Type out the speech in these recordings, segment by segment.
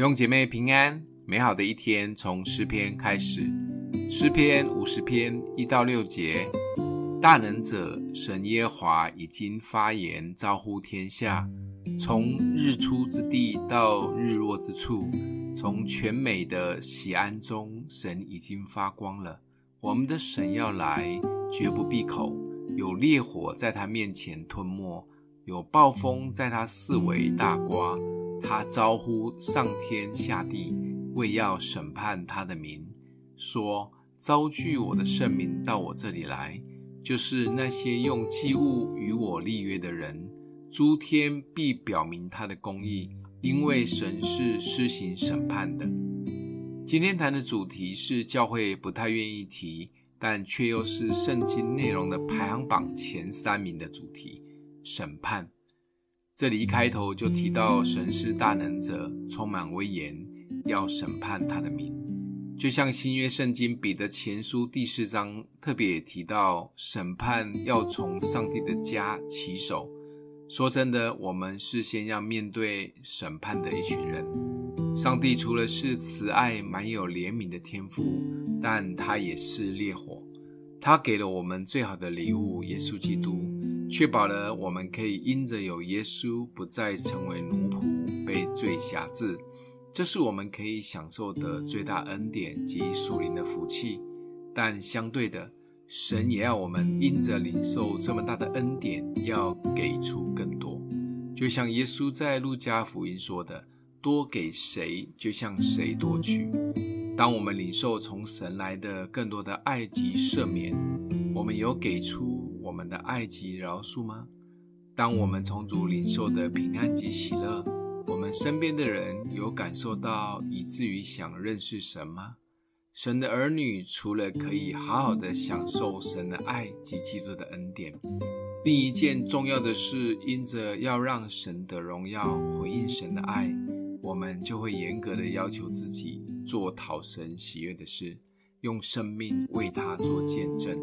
弟兄姐妹平安，美好的一天从诗篇开始。诗篇五十篇一到六节：大能者神耶和华已经发言，招呼天下，从日出之地到日落之处，从全美的喜安中，神已经发光了。我们的神要来，绝不闭口。有烈火在他面前吞没，有暴风在他四围大刮。他招呼上天下地，为要审判他的民，说：招聚我的圣民到我这里来，就是那些用祭物与我立约的人。诸天必表明他的公义，因为神是施行审判的。今天谈的主题是教会不太愿意提，但却又是圣经内容的排行榜前三名的主题——审判。这里一开头就提到神是大能者，充满威严，要审判他的民。就像新约圣经彼得前书第四章特别也提到，审判要从上帝的家起手。说真的，我们是先要面对审判的一群人。上帝除了是慈爱、满有怜悯的天父，但他也是烈火。他给了我们最好的礼物——耶稣基督。确保了我们可以因着有耶稣，不再成为奴仆，被罪辖制。这是我们可以享受的最大恩典及属灵的福气。但相对的，神也要我们因着领受这么大的恩典，要给出更多。就像耶稣在路加福音说的：“多给谁，就向谁多取。”当我们领受从神来的更多的爱及赦免，我们有给出。的爱及饶恕吗？当我们从主领受的平安及喜乐，我们身边的人有感受到，以至于想认识神吗？神的儿女除了可以好好的享受神的爱及基督的恩典，另一件重要的事，因着要让神的荣耀回应神的爱，我们就会严格的要求自己做讨神喜悦的事。用生命为他做见证，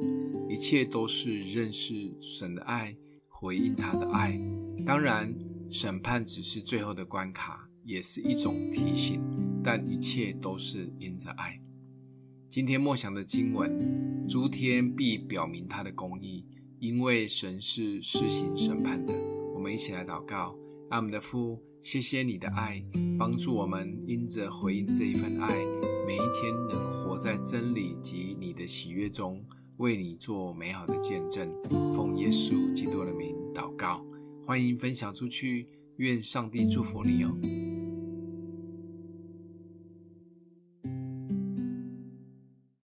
一切都是认识神的爱，回应他的爱。当然，审判只是最后的关卡，也是一种提醒，但一切都是因着爱。今天默想的经文：诸天必表明他的公义，因为神是施行审判的。我们一起来祷告：爱我们的父，谢谢你的爱，帮助我们因着回应这一份爱。每一天能活在真理及你的喜悦中，为你做美好的见证。奉耶稣基督的名祷告，欢迎分享出去，愿上帝祝福你哦。